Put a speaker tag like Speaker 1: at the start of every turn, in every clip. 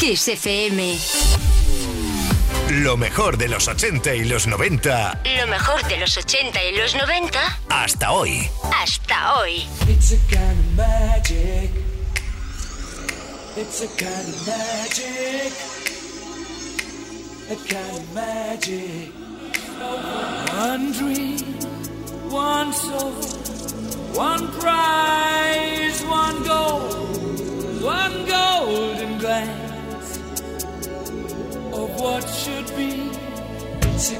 Speaker 1: Kiss FM.
Speaker 2: Lo mejor de los 80 y los 90.
Speaker 1: Lo mejor de los 80 y los 90.
Speaker 2: Hasta hoy.
Speaker 1: Hasta hoy.
Speaker 3: It's a kind of magic. It's a kind of magic. A kind of magic. One dream, one soul, one prize, one goal, what should be. It's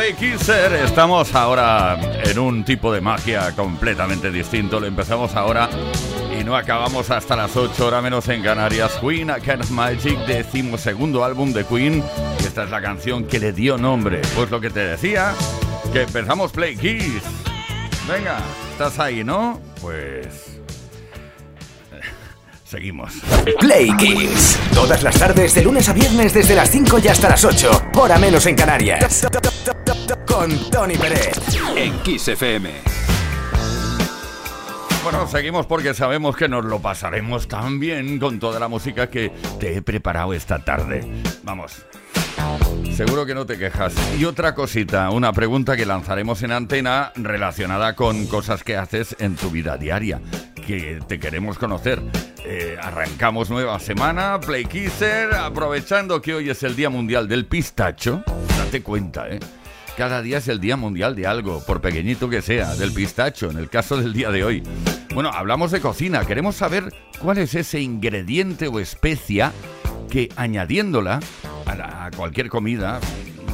Speaker 4: Play Kisser. Estamos ahora en un tipo de magia completamente distinto. Lo empezamos ahora y no acabamos hasta las 8 horas menos en Canarias. Queen, A Kind of Magic, decimosegundo álbum de Queen. Esta es la canción que le dio nombre. Pues lo que te decía, que empezamos Play Kiss. Venga, estás ahí, ¿no? Pues... Seguimos.
Speaker 2: Play Kiss. Todas las tardes, de lunes a viernes, desde las 5 y hasta las 8. Hora menos en Canarias. Con Tony Pérez.
Speaker 5: En Kiss FM.
Speaker 4: Bueno, seguimos porque sabemos que nos lo pasaremos tan bien con toda la música que te he preparado esta tarde. Vamos. Seguro que no te quejas. Y otra cosita, una pregunta que lanzaremos en antena relacionada con cosas que haces en tu vida diaria, que te queremos conocer.
Speaker 3: Eh, arrancamos nueva semana, Play Kisser, aprovechando que hoy es el Día Mundial del Pistacho. Date cuenta, ¿eh? Cada día es el Día Mundial de algo, por pequeñito que sea, del pistacho, en el caso del día de hoy. Bueno, hablamos de cocina, queremos saber cuál es ese ingrediente o especia que añadiéndola a cualquier comida,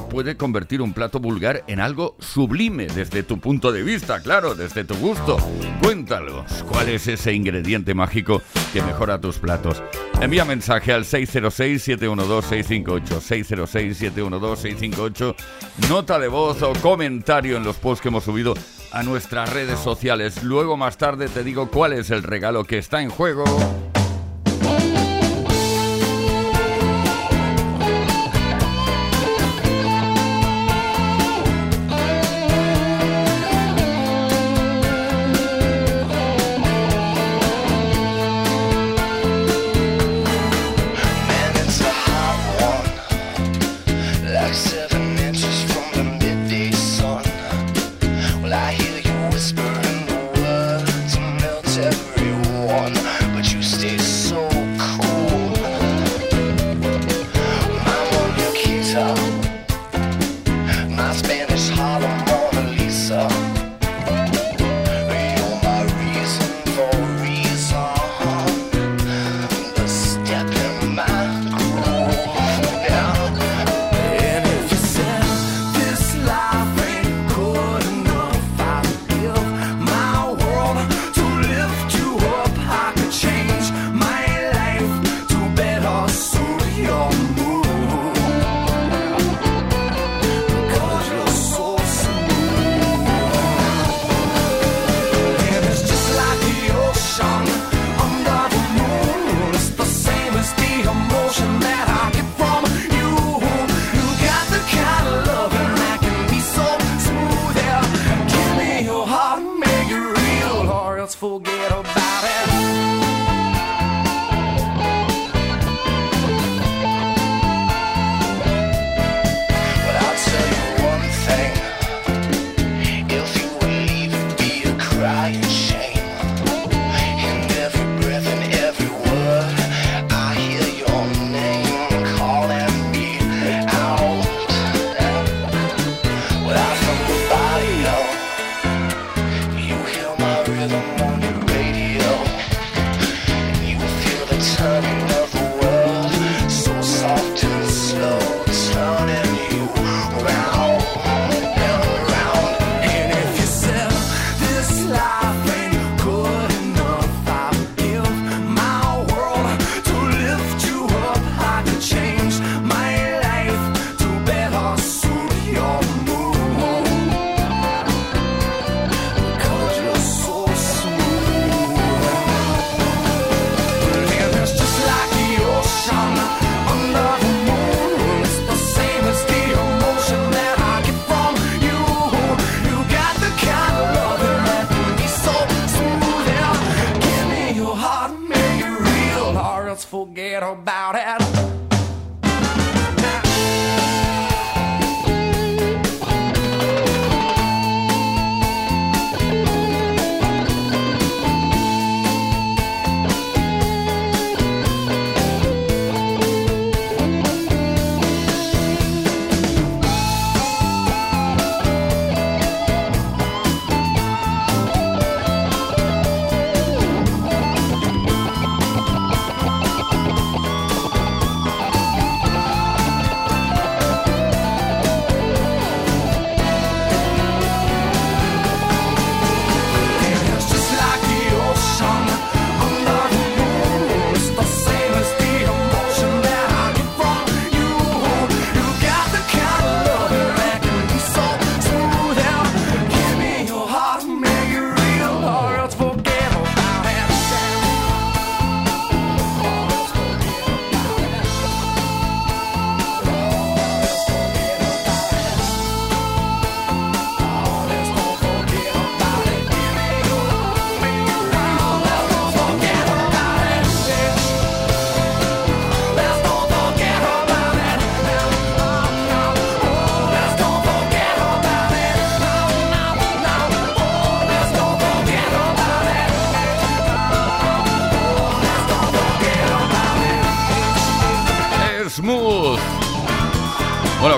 Speaker 3: puede convertir un plato vulgar en algo sublime desde tu punto de vista, claro, desde tu gusto. Cuéntanos, ¿cuál es ese ingrediente mágico que mejora tus platos? Envía mensaje al 606-712-658, 606-712-658, nota de voz o comentario en los posts que hemos subido a nuestras redes sociales. Luego más tarde te digo cuál es el regalo que está en juego.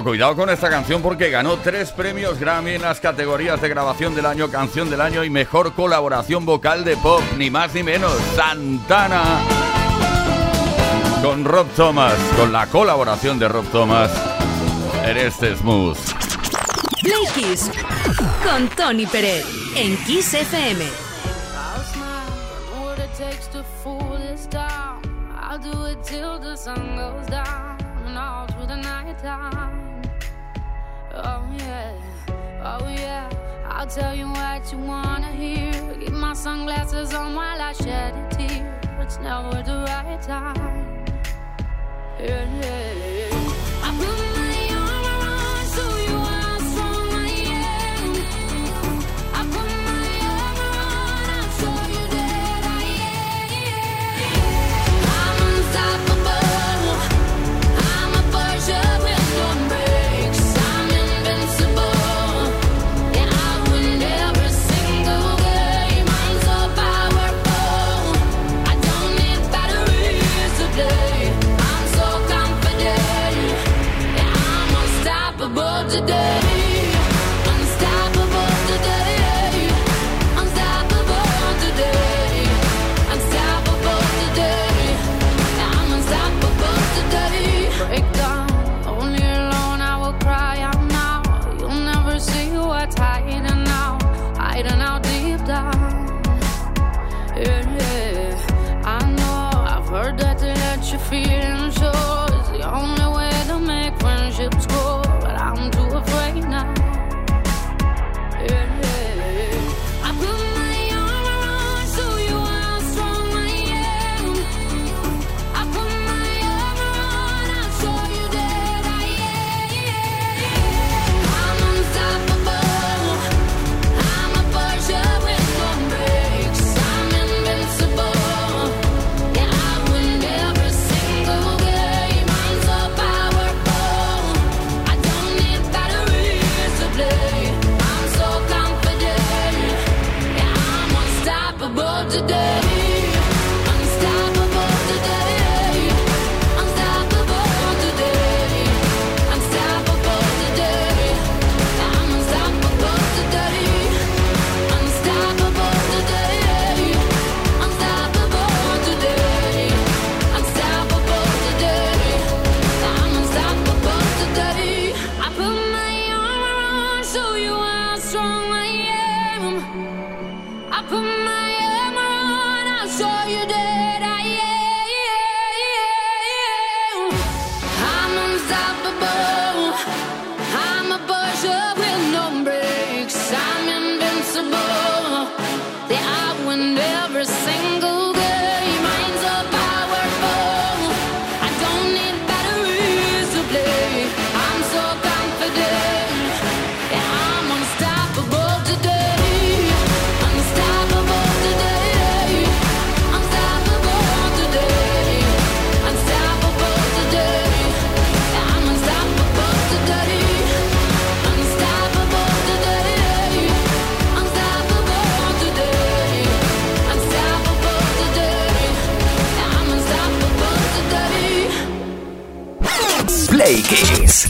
Speaker 4: Cuidado con esta canción porque ganó tres premios Grammy en las categorías de grabación del año, canción del año y mejor colaboración vocal de pop, ni más ni menos, Santana. Con Rob Thomas, con la colaboración de Rob Thomas en este Smooth.
Speaker 6: Play Kiss con Tony Pérez en Kiss FM.
Speaker 7: I'll smile, I know what it takes to fool this town. I'll do it till the sun goes down and all through the night time. Oh yeah, oh yeah. I'll tell you what you wanna hear. Keep my sunglasses on while I shed a tear. It's never the right time. Yeah, yeah, yeah. I unstoppable today.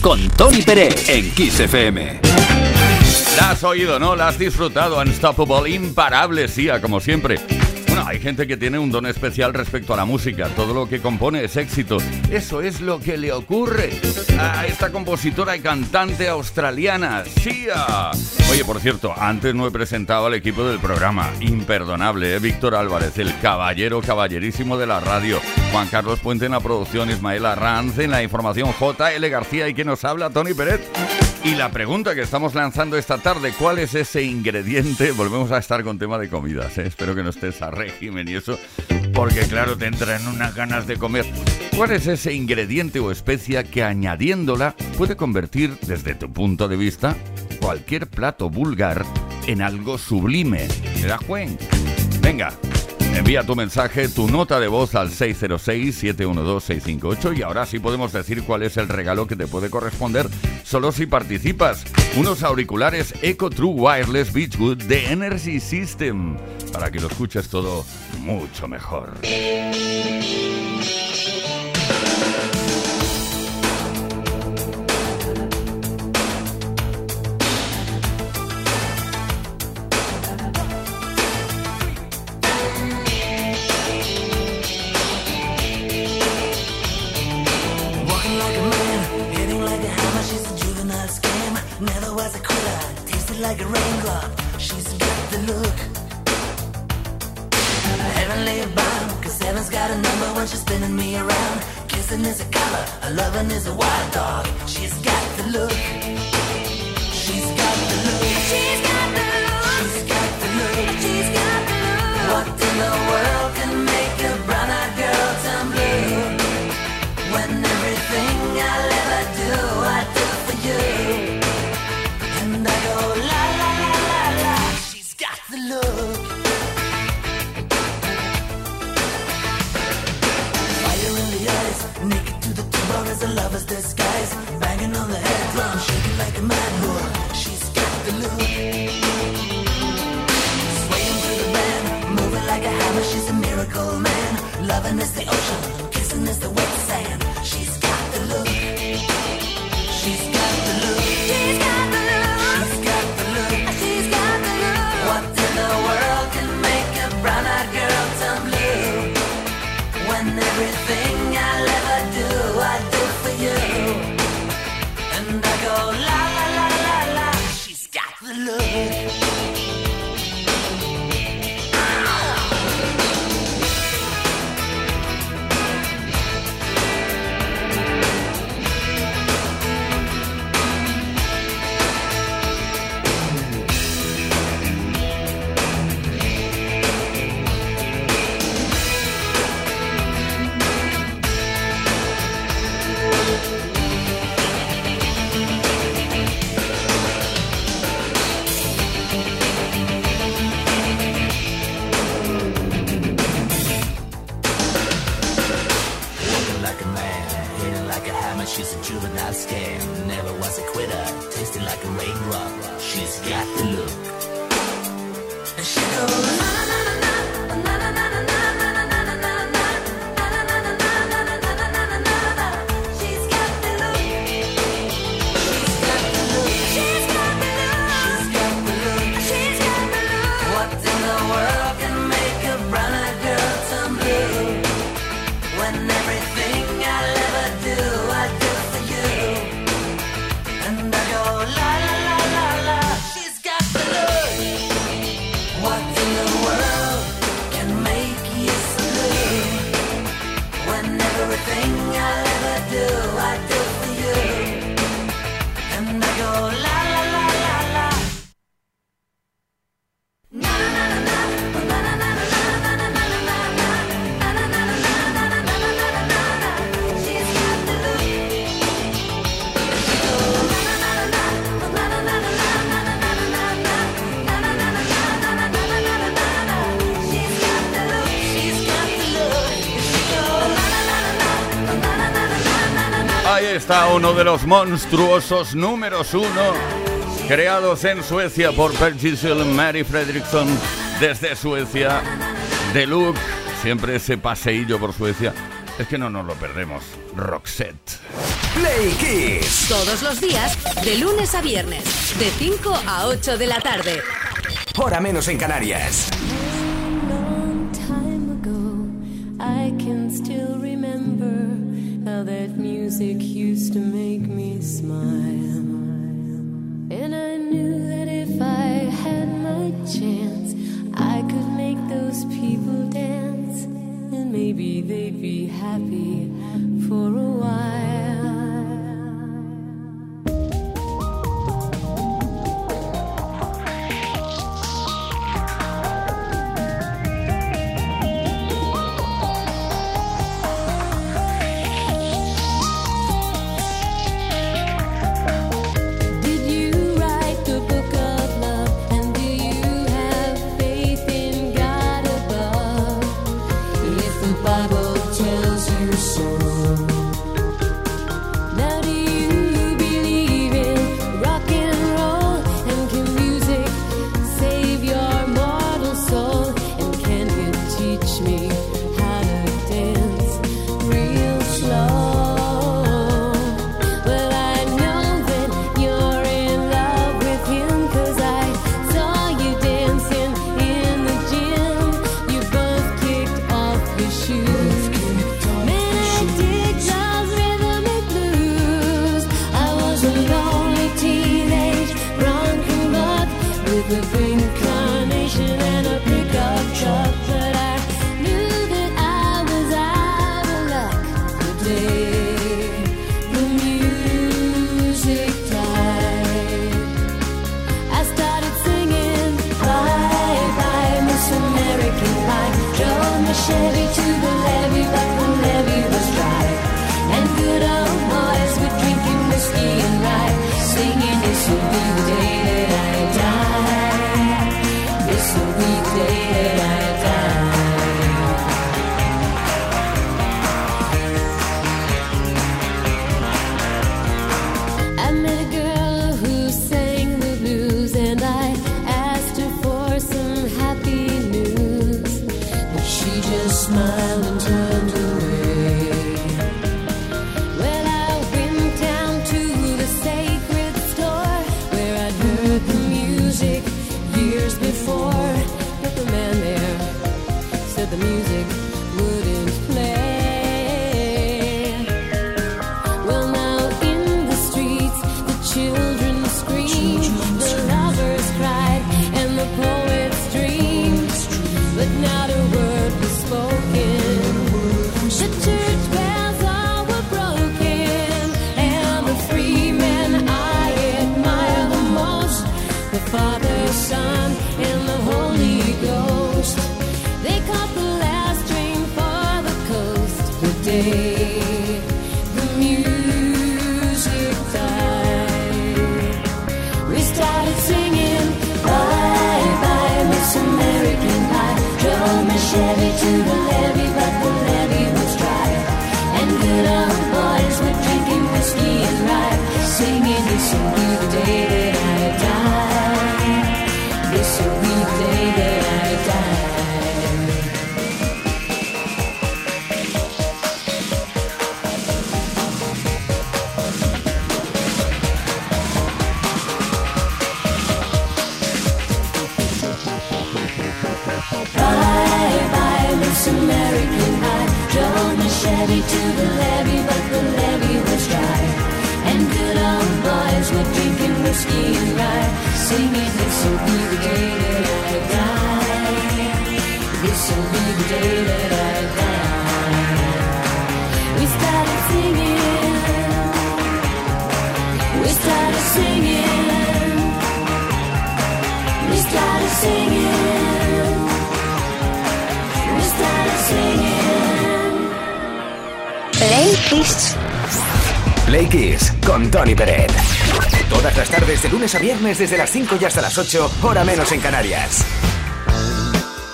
Speaker 2: Con Tony Pérez en Kiss FM.
Speaker 4: La has oído, ¿no? La has disfrutado. Unstoppable, imparable, sí, como siempre. Bueno, hay gente que tiene un don especial respecto a la música. Todo lo que compone es éxito. Eso es lo que le ocurre a esta compositora y cantante australiana, Sia. Oye, por cierto, antes no he presentado al equipo del programa. Imperdonable, ¿eh? Víctor Álvarez, el caballero caballerísimo de la radio. Juan Carlos Puente en la producción, Ismael Arranz en la información, J.L. García y quien nos habla, Tony Pérez. Y la pregunta que estamos lanzando esta tarde, ¿cuál es ese ingrediente? Volvemos a estar con tema de comidas, ¿eh? espero que no estés a régimen y eso, porque claro, te entran unas ganas de comer. ¿Cuál es ese ingrediente o especia que añadiéndola puede convertir, desde tu punto de vista, cualquier plato vulgar en algo sublime? ¿Me da Juan? Venga, Envía tu mensaje, tu nota de voz al 606-712-658 y ahora sí podemos decir cuál es el regalo que te puede corresponder solo si participas. Unos auriculares Eco True Wireless Beachwood de Energy System para que lo escuches todo mucho mejor.
Speaker 8: Robin is a wild dog. She's got the look. like a hammer, she's a miracle man. Loving is the ocean, kissing is the wet sand. She's
Speaker 4: está uno de los monstruosos números uno creados en Suecia por Per Gissel Mary Fredriksson desde Suecia. Deluxe, siempre ese paseillo por Suecia. Es que no nos lo perdemos. Roxette.
Speaker 2: Play Kiss.
Speaker 6: Todos los días, de lunes a viernes, de 5 a 8 de la tarde.
Speaker 2: Hora menos en Canarias.
Speaker 9: music used to make me smile. And I knew that if I had my chance, I could make those people dance. And maybe they'd be happy for a while. Chevy to the levee, but the levee was dry. And good old boys were drinking whiskey and rye, singing this will be the day that I die. This will be the day that I die. We started singing. We started singing. We started singing.
Speaker 1: Play Kiss.
Speaker 2: Play Kiss con Tony Peret. Todas las tardes de lunes a viernes desde las 5 y hasta las 8, hora menos en Canarias.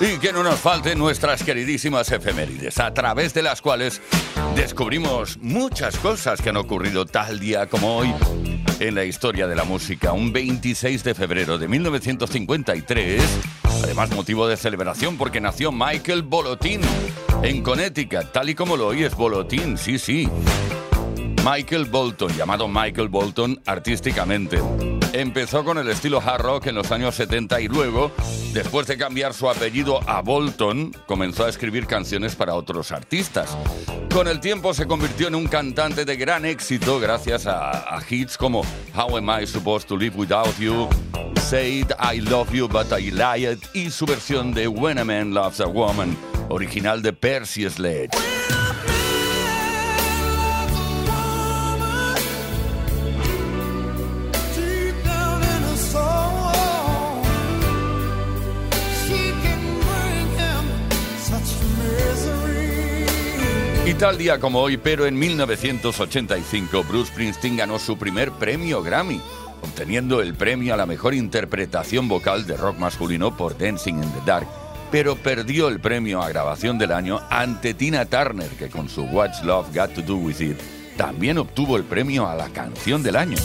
Speaker 4: Y que no nos falten nuestras queridísimas efemérides, a través de las cuales descubrimos muchas cosas que han ocurrido tal día como hoy en la historia de la música. Un 26 de febrero de 1953, además motivo de celebración porque nació Michael Bolotin en Connecticut, tal y como lo oyes, Bolotin, sí, sí. Michael Bolton, llamado Michael Bolton artísticamente. Empezó con el estilo hard rock en los años 70 y luego, después de cambiar su apellido a Bolton, comenzó a escribir canciones para otros artistas. Con el tiempo se convirtió en un cantante de gran éxito gracias a, hits como How Am I Supposed to Live Without You, Said I Love You But I Lied y su versión de When a Man Loves a Woman, original de Percy Sledge. Tal día como hoy, pero en 1985, Bruce Springsteen ganó su primer premio Grammy, obteniendo el premio a la mejor interpretación vocal de rock masculino por Dancing in the Dark, pero perdió el premio a grabación del año ante Tina Turner, que con su What's Love Got to Do With It también obtuvo el premio a la canción del año.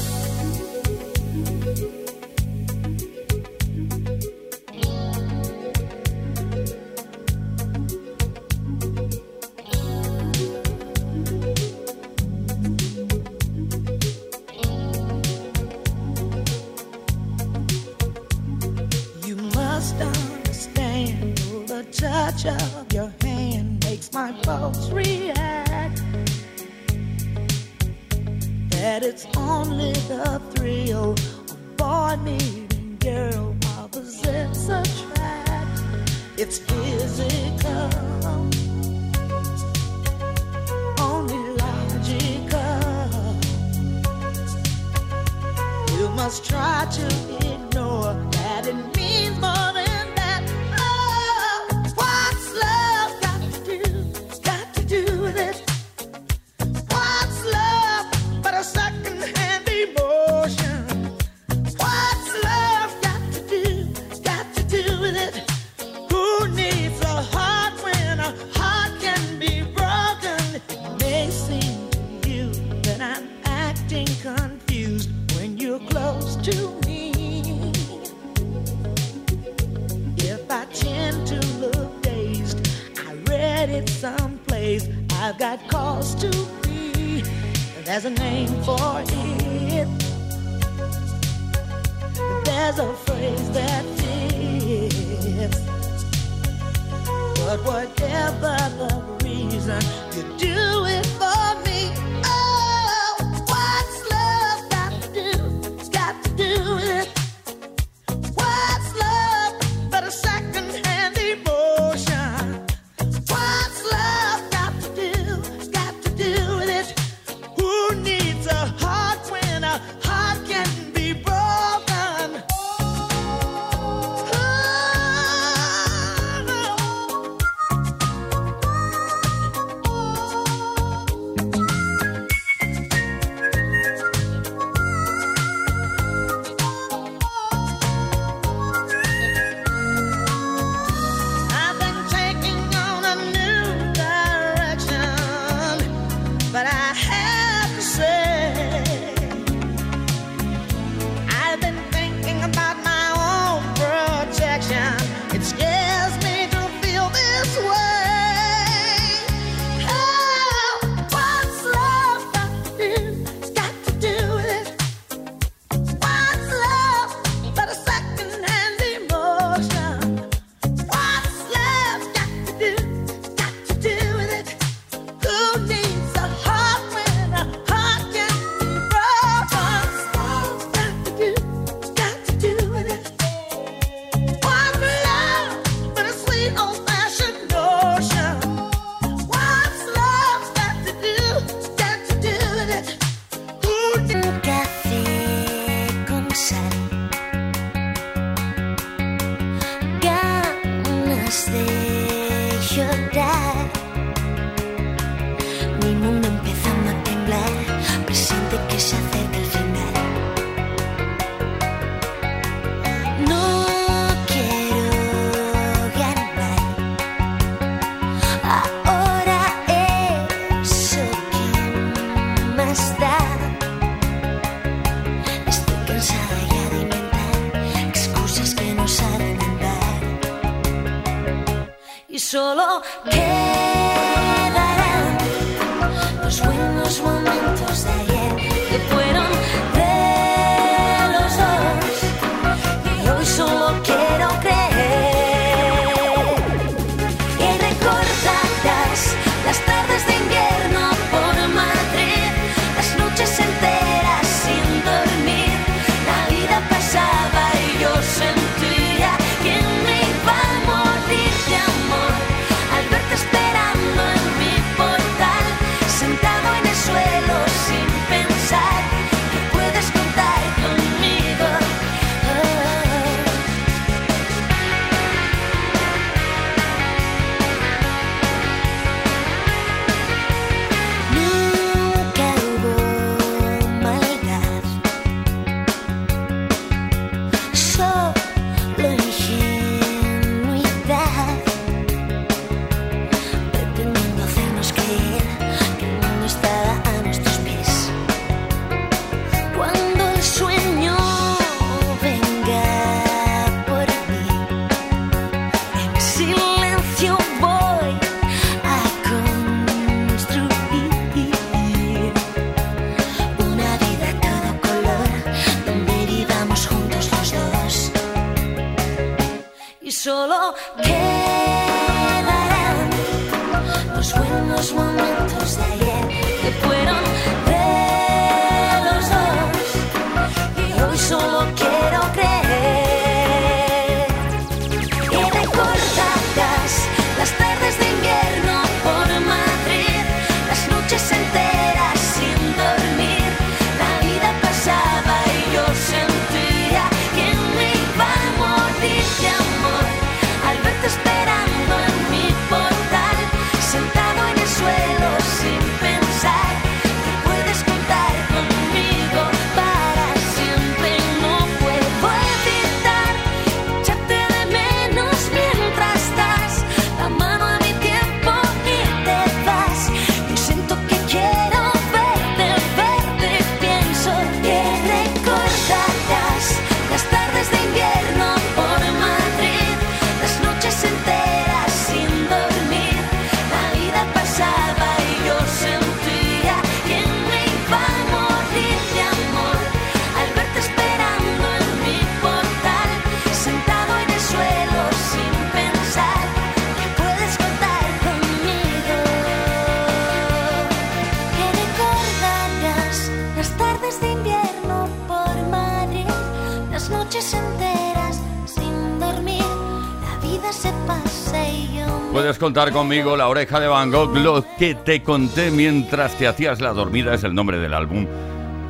Speaker 10: Contar conmigo
Speaker 4: la oreja de Van Gogh. Lo que te conté mientras te hacías la dormida es el nombre del álbum.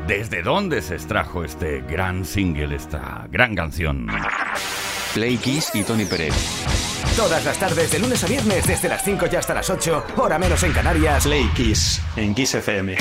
Speaker 4: ¿Desde dónde se extrajo este gran single, esta gran canción?
Speaker 11: Play Kiss y Tony Pérez.
Speaker 2: Todas las tardes, de lunes a viernes, desde las 5 y hasta las 8, hora menos en Canarias.
Speaker 3: Play Kiss en Kiss FM.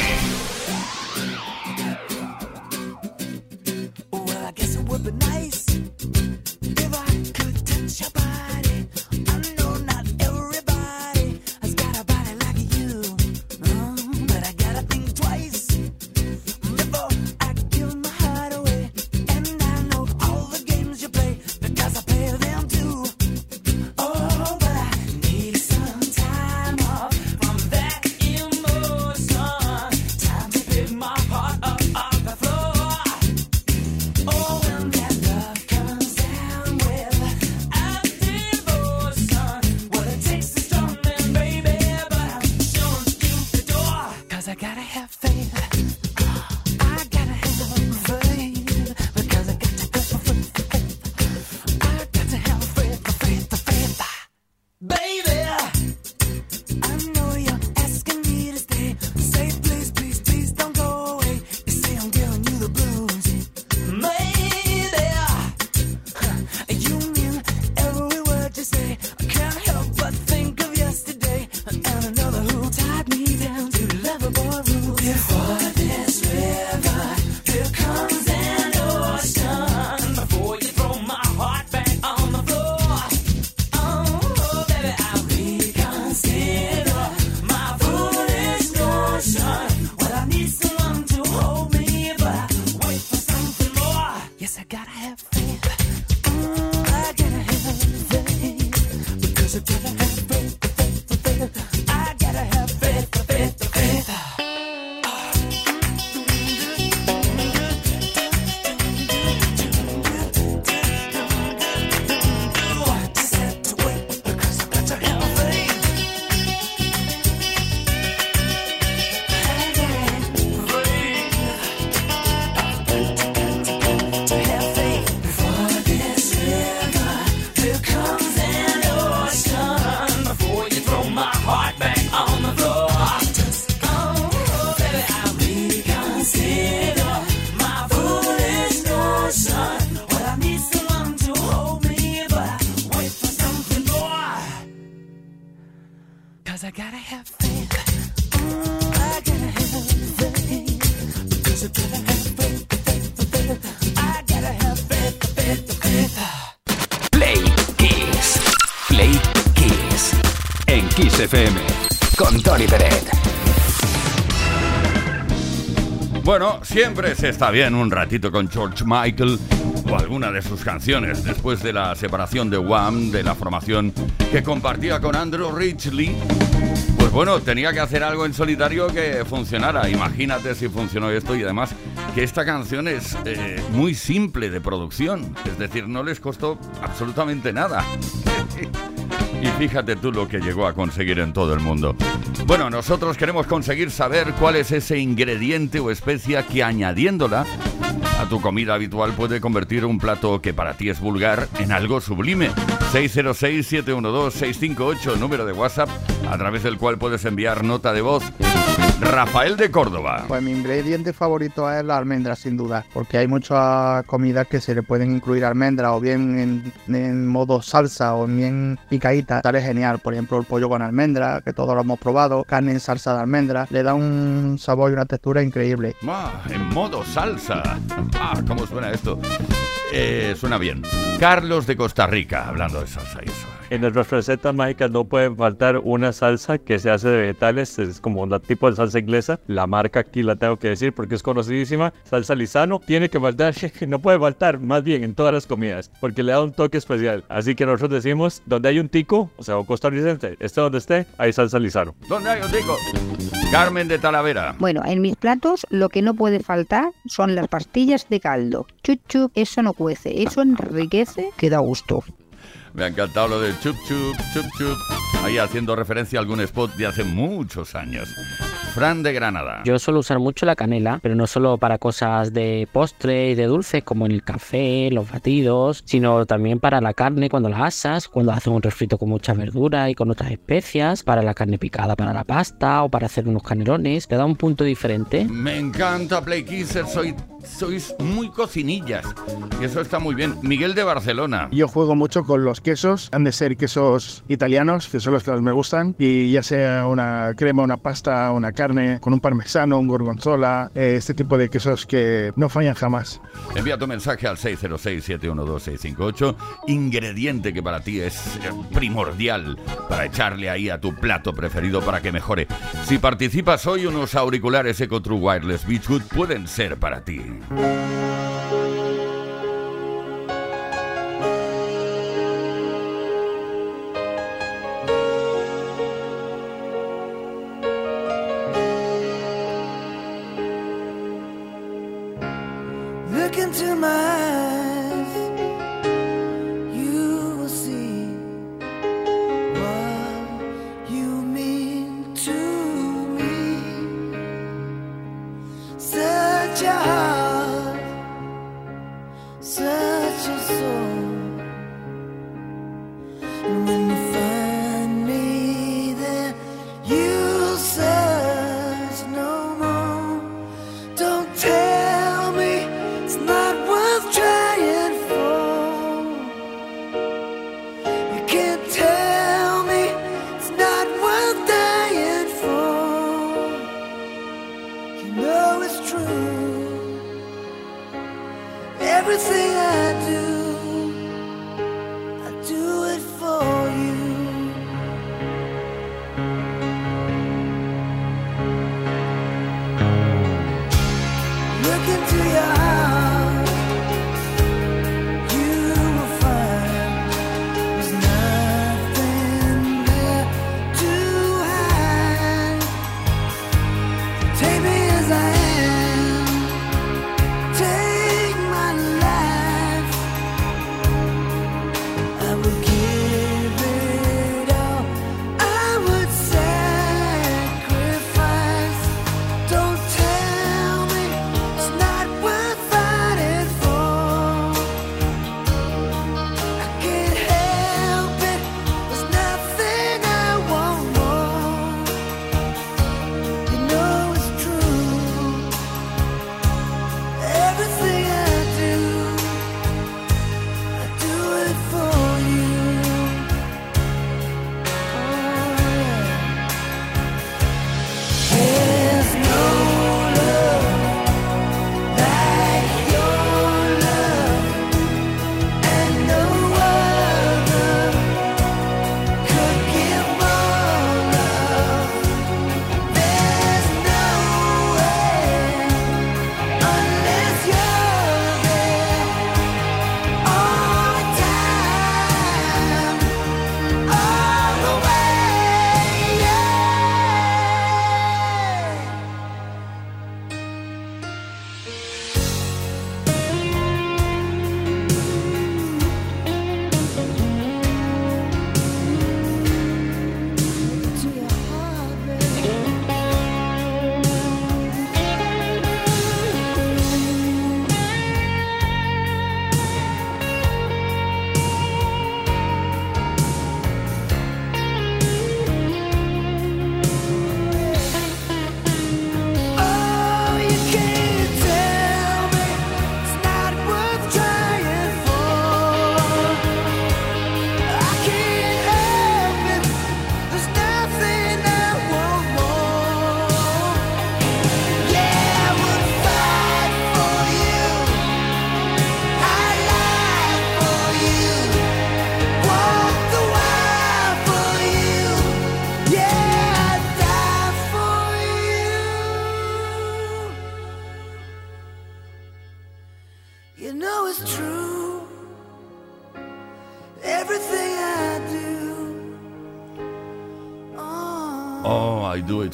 Speaker 4: Siempre se está bien un ratito con George Michael o alguna de sus canciones después de la separación de Wham, de la formación que compartía con Andrew Ridgely. Pues bueno, tenía que hacer algo en solitario que funcionara. Imagínate si funcionó esto y además que esta canción es eh, muy simple de producción. Es decir, no les costó absolutamente nada. Y fíjate tú lo que llegó a conseguir en todo el mundo. Bueno, nosotros queremos conseguir saber cuál es ese ingrediente o especia que añadiéndola a tu comida habitual puede convertir un plato que para ti es vulgar en algo sublime. 606-712-658, número de WhatsApp, a través del cual puedes enviar nota de voz. Rafael de Córdoba.
Speaker 12: Pues mi ingrediente favorito es la almendra, sin duda, porque hay muchas comidas que se le pueden incluir almendra o bien en, en modo salsa o bien picadita. Sale genial, por ejemplo, el pollo con almendra, que todos lo hemos probado, carne en salsa de almendra, le da un sabor y una textura increíble.
Speaker 4: Ah, en modo salsa. Ah, ¿cómo suena esto? Eh, suena bien. Carlos de Costa Rica, hablando de salsa y eso.
Speaker 13: En nuestras recetas mágicas no puede faltar una salsa que se hace de vegetales, es como un tipo de salsa inglesa. La marca aquí la tengo que decir porque es conocidísima. Salsa Lizano tiene que faltar, no puede faltar más bien en todas las comidas porque le da un toque especial. Así que nosotros decimos, donde hay un tico, o sea, un costarricense, esté donde esté, hay salsa Lizano.
Speaker 4: ¿Dónde hay un tico? Carmen de Talavera.
Speaker 14: Bueno, en mis platos lo que no puede faltar son las pastillas de caldo. Chup, eso no cuece, eso enriquece que da gusto.
Speaker 4: Me ha encantado lo de chup chup, chup chup. Ahí haciendo referencia a algún spot de hace muchos años. Fran de Granada.
Speaker 15: Yo suelo usar mucho la canela, pero no solo para cosas de postre y de dulces como en el café, los batidos, sino también para la carne cuando la asas, cuando haces un refrito con mucha verdura y con otras especias, para la carne picada para la pasta o para hacer unos canelones. Le da un punto diferente.
Speaker 4: Me encanta Play Kisser, soy, sois muy cocinillas. Y eso está muy bien. Miguel de Barcelona.
Speaker 16: Yo juego mucho con los quesos, han de ser quesos italianos, que son los que más me gustan, y ya sea una crema, una pasta, una carne, con un parmesano, un gorgonzola, eh, este tipo de quesos que no fallan jamás.
Speaker 4: Envía tu mensaje al 606-712-658. Ingrediente que para ti es eh, primordial para echarle ahí a tu plato preferido para que mejore. Si participas hoy, unos auriculares Eco True Wireless Beachwood pueden ser para ti.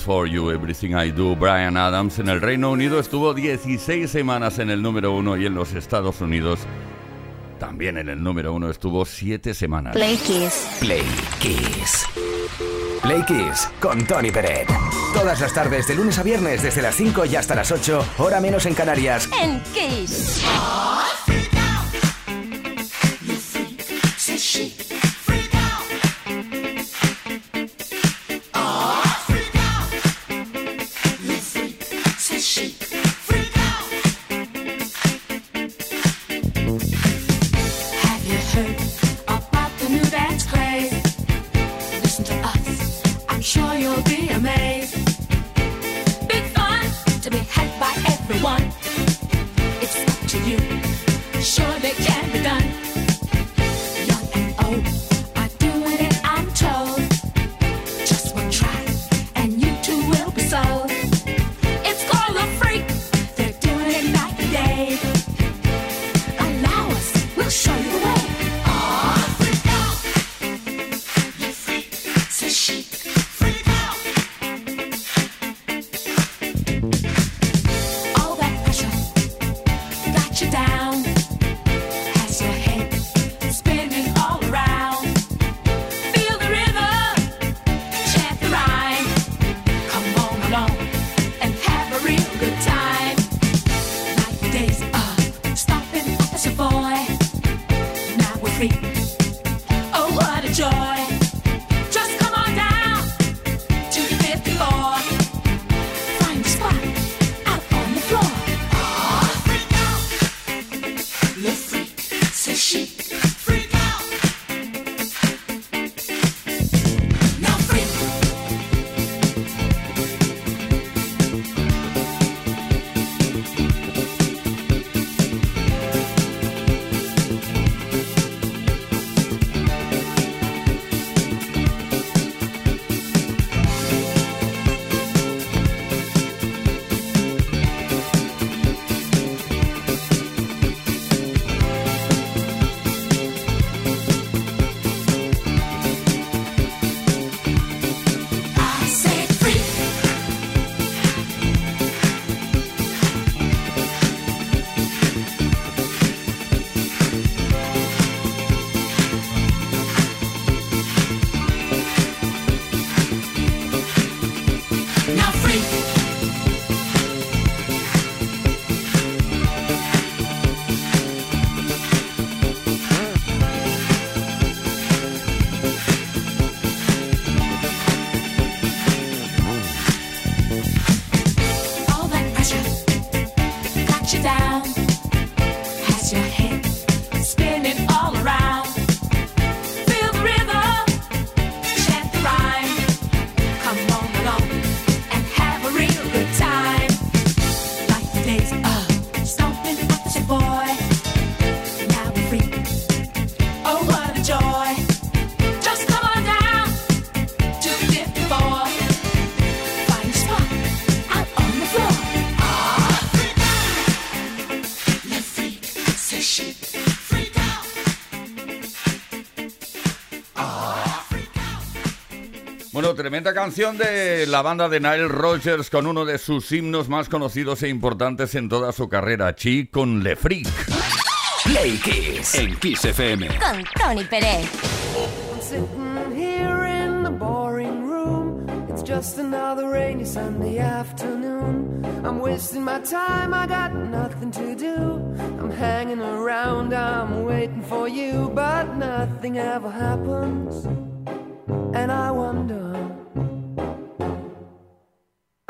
Speaker 17: For you, everything I do.
Speaker 4: Brian Adams en el Reino Unido estuvo 16 semanas en el número uno y en los Estados Unidos También en el número uno estuvo siete semanas.
Speaker 1: Play Kiss.
Speaker 2: Play Kiss. Play Kiss con Tony Peret. Todas las tardes de lunes a viernes desde las 5 y hasta las 8, hora menos en Canarias.
Speaker 1: En Kiss.
Speaker 10: Surely can be done.
Speaker 4: Tremenda canción de la banda de Nile Rodgers con uno de sus himnos más conocidos e importantes en toda su carrera, Chi con Le Freak.
Speaker 2: Play Kiss.
Speaker 5: En Kiss FM.
Speaker 1: Con Tony Pérez.
Speaker 18: I'm sitting here in the boring room. It's just another rainy Sunday afternoon. I'm wasting my time, I got nothing to do. I'm hanging around, I'm waiting for you, but nothing ever happens. And I wonder.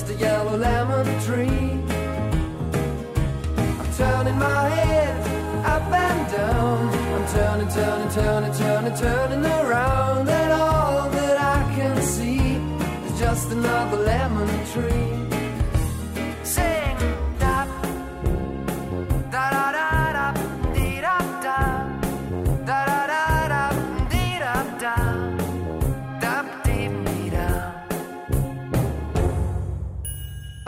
Speaker 18: just a yellow lemon tree. I'm turning my head up and down. I'm turning, turning, turning, turning, turning around,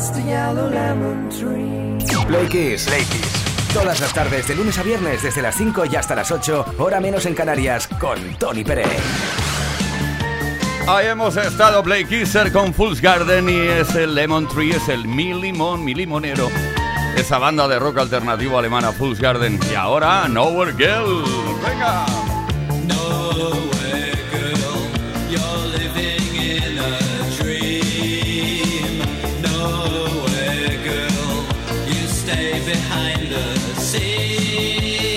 Speaker 18: just a yellow lemon tree.
Speaker 2: Play Kiss. Play Kiss. Todas las tardes, de lunes a viernes, desde las 5 y hasta las 8, hora menos en Canarias, con Tony Pérez.
Speaker 4: Ahí hemos estado Play Kisser con Fool's Garden y es el Lemon Tree, es el Mi Limón, Mi Limonero. Esa banda de rock alternativo alemana Fool's Garden. Y ahora Nowhere Girl. Venga.
Speaker 19: Nowhere, see.